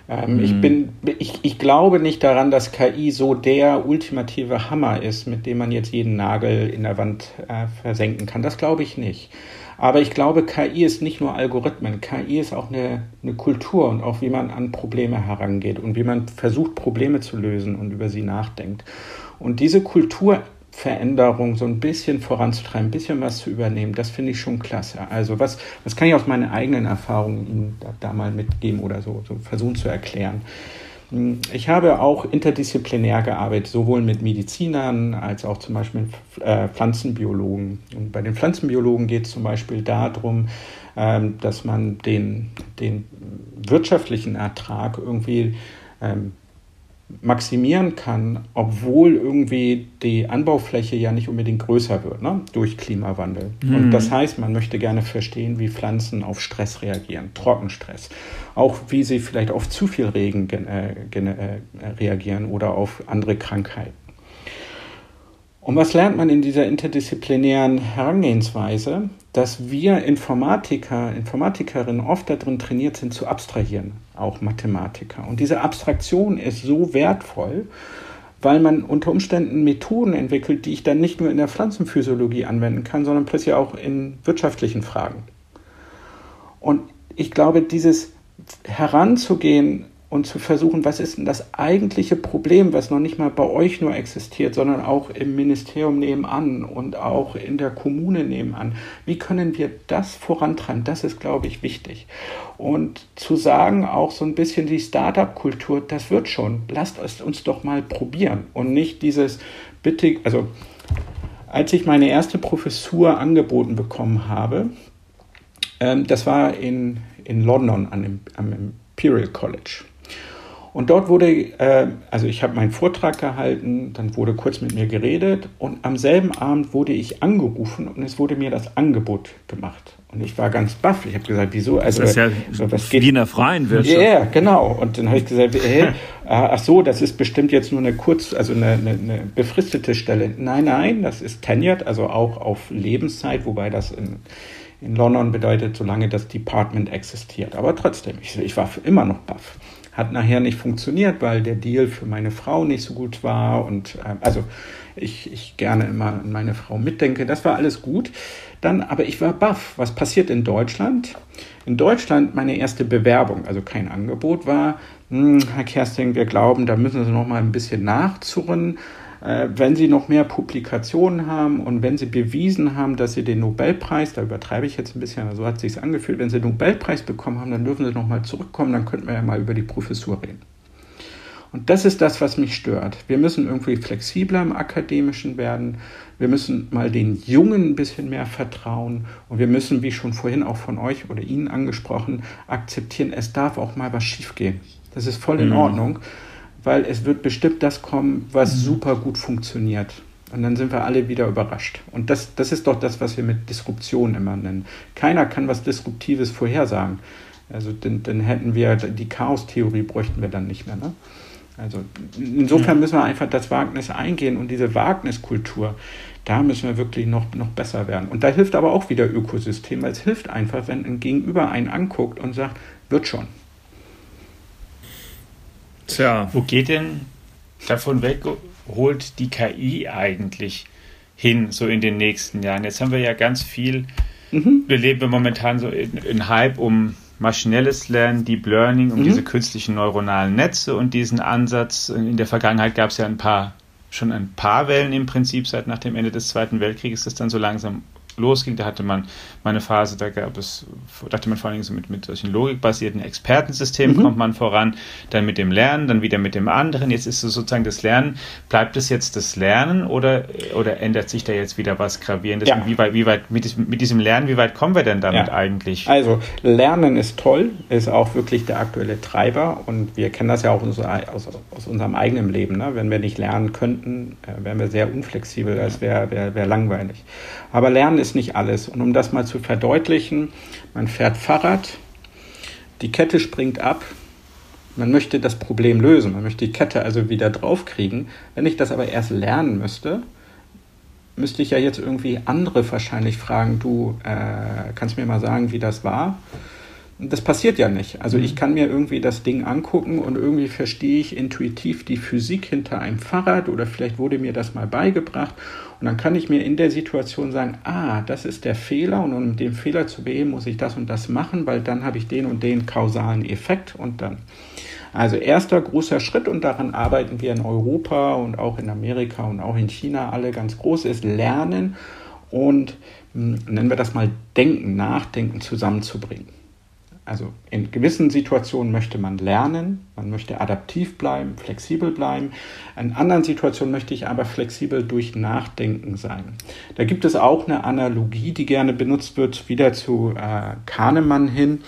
Ähm, mhm. ich, bin, ich, ich glaube nicht daran, dass KI so der ultimative Hammer ist, mit dem man jetzt jeden Nagel in der Wand äh, versenken kann. Das glaube ich nicht. Aber ich glaube, KI ist nicht nur Algorithmen. KI ist auch eine, eine Kultur und auch wie man an Probleme herangeht und wie man versucht, Probleme zu lösen und über sie nachdenkt. Und diese Kulturveränderung so ein bisschen voranzutreiben, ein bisschen was zu übernehmen, das finde ich schon klasse. Also was, was kann ich aus meinen eigenen Erfahrungen Ihnen da, da mal mitgeben oder so, so versuchen zu erklären. Ich habe auch interdisziplinär gearbeitet, sowohl mit Medizinern als auch zum Beispiel mit äh, Pflanzenbiologen. Und bei den Pflanzenbiologen geht es zum Beispiel darum, ähm, dass man den, den wirtschaftlichen Ertrag irgendwie ähm, maximieren kann, obwohl irgendwie die Anbaufläche ja nicht unbedingt größer wird ne? durch Klimawandel. Mhm. Und das heißt, man möchte gerne verstehen, wie Pflanzen auf Stress reagieren, Trockenstress. Auch wie sie vielleicht auf zu viel Regen äh, äh, reagieren oder auf andere Krankheiten. Und was lernt man in dieser interdisziplinären Herangehensweise? Dass wir Informatiker, Informatikerinnen oft darin trainiert sind, zu abstrahieren, auch Mathematiker. Und diese Abstraktion ist so wertvoll, weil man unter Umständen Methoden entwickelt, die ich dann nicht nur in der Pflanzenphysiologie anwenden kann, sondern plötzlich auch in wirtschaftlichen Fragen. Und ich glaube, dieses Heranzugehen und zu versuchen, was ist denn das eigentliche Problem, was noch nicht mal bei euch nur existiert, sondern auch im Ministerium nebenan und auch in der Kommune nebenan. Wie können wir das vorantreiben? Das ist, glaube ich, wichtig. Und zu sagen, auch so ein bisschen die Startup-Kultur, das wird schon. Lasst es uns doch mal probieren und nicht dieses bitte, also als ich meine erste Professur angeboten bekommen habe, ähm, das war in, in London an dem, am Imperial College. Und dort wurde, äh, also ich habe meinen Vortrag gehalten, dann wurde kurz mit mir geredet und am selben Abend wurde ich angerufen und es wurde mir das Angebot gemacht. Und ich war ganz baff. Ich habe gesagt, wieso? Also, das ist ja was geht? wie in der freien Wirtschaft. Ja, genau. Und dann habe ich gesagt, hey, ach so, das ist bestimmt jetzt nur eine kurz, also eine, eine, eine, befristete Stelle. Nein, nein, das ist tenured, also auch auf Lebenszeit, wobei das in, in London bedeutet, solange das Department existiert. Aber trotzdem, ich, ich war immer noch baff. Hat nachher nicht funktioniert, weil der Deal für meine Frau nicht so gut war und äh, also ich, ich gerne immer an meine Frau mitdenke. Das war alles gut. Dann, aber ich war baff. Was passiert in Deutschland? In Deutschland meine erste Bewerbung, also kein Angebot, war, hm, Herr Kersting, wir glauben, da müssen Sie noch mal ein bisschen nachzurren. Äh, wenn Sie noch mehr Publikationen haben und wenn Sie bewiesen haben, dass Sie den Nobelpreis, da übertreibe ich jetzt ein bisschen, aber so hat es sich angefühlt, wenn Sie den Nobelpreis bekommen haben, dann dürfen Sie noch mal zurückkommen, dann könnten wir ja mal über die Professur reden. Und das ist das, was mich stört. Wir müssen irgendwie flexibler im Akademischen werden. Wir müssen mal den Jungen ein bisschen mehr vertrauen. Und wir müssen, wie schon vorhin auch von euch oder Ihnen angesprochen, akzeptieren, es darf auch mal was schiefgehen. Das ist voll in mhm. Ordnung, weil es wird bestimmt das kommen, was mhm. super gut funktioniert. Und dann sind wir alle wieder überrascht. Und das, das ist doch das, was wir mit Disruption immer nennen. Keiner kann was Disruptives vorhersagen. Also dann, dann hätten wir die Chaos-Theorie bräuchten wir dann nicht mehr. Ne? Also insofern müssen wir einfach das Wagnis eingehen und diese Wagniskultur, da müssen wir wirklich noch, noch besser werden. Und da hilft aber auch wieder Ökosystem, weil es hilft einfach, wenn ein Gegenüber einen anguckt und sagt, wird schon. Tja. Wo geht denn davon weg, holt die KI eigentlich hin, so in den nächsten Jahren? Jetzt haben wir ja ganz viel, mhm. wir leben momentan so in, in Hype um maschinelles Lernen, Deep Learning, um mhm. diese künstlichen neuronalen Netze und diesen Ansatz. In der Vergangenheit gab es ja ein paar, schon ein paar Wellen im Prinzip seit nach dem Ende des Zweiten Weltkrieges, das dann so langsam losging. Da hatte man mal eine Phase, da gab es, dachte man vor allem so mit, mit solchen logikbasierten Expertensystemen mhm. kommt man voran, dann mit dem Lernen, dann wieder mit dem anderen. Jetzt ist es sozusagen das Lernen. Bleibt es jetzt das Lernen oder, oder ändert sich da jetzt wieder was Gravierendes? Ja. wie weit, wie weit mit, diesem, mit diesem Lernen, wie weit kommen wir denn damit ja. eigentlich? Also, Lernen ist toll, ist auch wirklich der aktuelle Treiber und wir kennen das ja auch aus, aus, aus unserem eigenen Leben. Ne? Wenn wir nicht lernen könnten, äh, wären wir sehr unflexibel, das wäre wär, wär langweilig. Aber Lernen ist nicht alles. Und um das mal zu verdeutlichen, man fährt Fahrrad, die Kette springt ab, man möchte das Problem lösen, man möchte die Kette also wieder draufkriegen. Wenn ich das aber erst lernen müsste, müsste ich ja jetzt irgendwie andere wahrscheinlich fragen, du äh, kannst mir mal sagen, wie das war. Das passiert ja nicht. Also ich mhm. kann mir irgendwie das Ding angucken und irgendwie verstehe ich intuitiv die Physik hinter einem Fahrrad oder vielleicht wurde mir das mal beigebracht und dann kann ich mir in der Situation sagen, ah, das ist der Fehler und um den Fehler zu beheben, muss ich das und das machen, weil dann habe ich den und den kausalen Effekt und dann. Also erster großer Schritt und daran arbeiten wir in Europa und auch in Amerika und auch in China alle ganz groß ist Lernen und hm, nennen wir das mal Denken, Nachdenken zusammenzubringen. Also in gewissen Situationen möchte man lernen, man möchte adaptiv bleiben, flexibel bleiben. In anderen Situationen möchte ich aber flexibel durch Nachdenken sein. Da gibt es auch eine Analogie, die gerne benutzt wird, wieder zu äh, Kahnemann hin.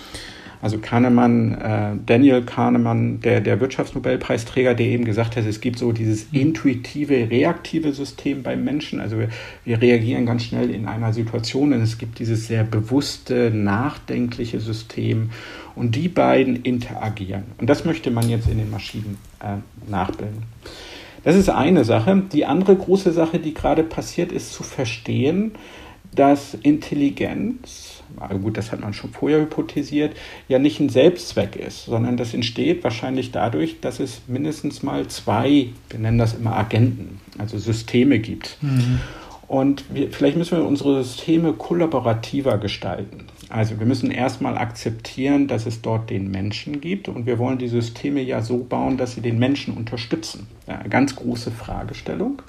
Also Kahnemann, äh, Daniel Kahnemann, der, der Wirtschaftsnobelpreisträger, der eben gesagt hat, es gibt so dieses mhm. intuitive, reaktive System beim Menschen. Also wir, wir reagieren ganz schnell in einer Situation und es gibt dieses sehr bewusste, nachdenkliche System und die beiden interagieren. Und das möchte man jetzt in den Maschinen äh, nachbilden. Das ist eine Sache. Die andere große Sache, die gerade passiert, ist zu verstehen, dass Intelligenz gut, das hat man schon vorher hypothesiert, ja nicht ein Selbstzweck ist, sondern das entsteht wahrscheinlich dadurch, dass es mindestens mal zwei, wir nennen das immer Agenten, also Systeme gibt. Mhm. Und wir, vielleicht müssen wir unsere Systeme kollaborativer gestalten. Also wir müssen erstmal akzeptieren, dass es dort den Menschen gibt und wir wollen die Systeme ja so bauen, dass sie den Menschen unterstützen. Ja, ganz große Fragestellung.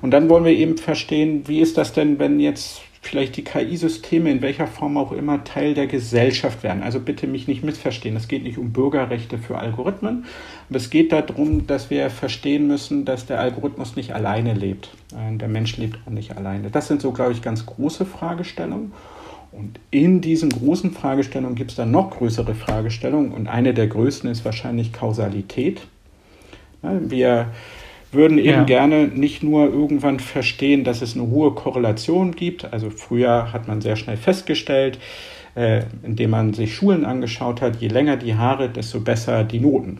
Und dann wollen wir eben verstehen, wie ist das denn, wenn jetzt vielleicht die KI-Systeme in welcher Form auch immer Teil der Gesellschaft werden. Also bitte mich nicht missverstehen. Es geht nicht um Bürgerrechte für Algorithmen, aber es geht darum, dass wir verstehen müssen, dass der Algorithmus nicht alleine lebt. Äh, der Mensch lebt auch nicht alleine. Das sind so, glaube ich, ganz große Fragestellungen. Und in diesen großen Fragestellungen gibt es dann noch größere Fragestellungen und eine der größten ist wahrscheinlich Kausalität. Wir würden eben ja. gerne nicht nur irgendwann verstehen, dass es eine hohe Korrelation gibt. Also früher hat man sehr schnell festgestellt, äh, indem man sich Schulen angeschaut hat, je länger die Haare, desto besser die Noten.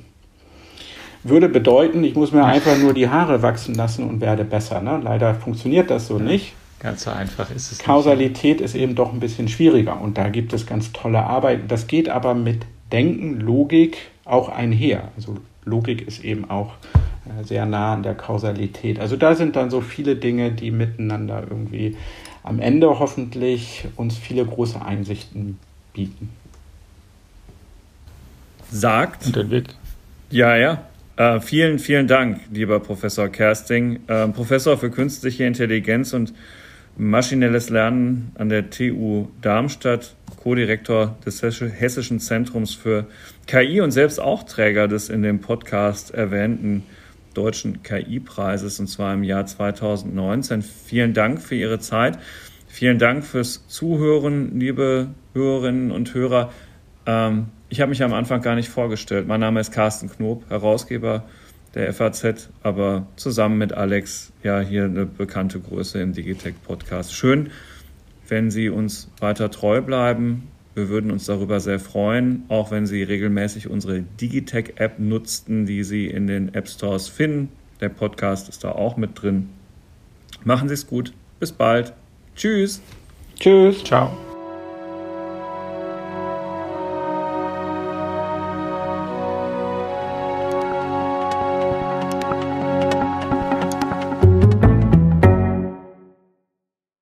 Würde bedeuten, ich muss mir einfach nur die Haare wachsen lassen und werde besser. Ne? Leider funktioniert das so ja. nicht. Ganz so einfach ist es. Kausalität nicht. ist eben doch ein bisschen schwieriger und da gibt es ganz tolle Arbeiten. Das geht aber mit Denken, Logik auch einher. Also Logik ist eben auch sehr nah an der Kausalität. Also da sind dann so viele Dinge, die miteinander irgendwie am Ende hoffentlich uns viele große Einsichten bieten. Sagt. Und den Weg. Ja, ja. Äh, vielen, vielen Dank, lieber Professor Kersting, äh, Professor für künstliche Intelligenz und maschinelles Lernen an der TU Darmstadt, Co-Direktor des Hessischen Zentrums für KI und selbst auch Träger des in dem Podcast erwähnten Deutschen KI-Preises und zwar im Jahr 2019. Vielen Dank für Ihre Zeit. Vielen Dank fürs Zuhören, liebe Hörerinnen und Hörer. Ähm, ich habe mich am Anfang gar nicht vorgestellt. Mein Name ist Carsten Knob, Herausgeber der FAZ, aber zusammen mit Alex ja hier eine bekannte Größe im Digitech-Podcast. Schön, wenn Sie uns weiter treu bleiben. Wir würden uns darüber sehr freuen, auch wenn Sie regelmäßig unsere Digitech-App nutzten, die Sie in den App Stores finden. Der Podcast ist da auch mit drin. Machen Sie es gut. Bis bald. Tschüss. Tschüss. Ciao.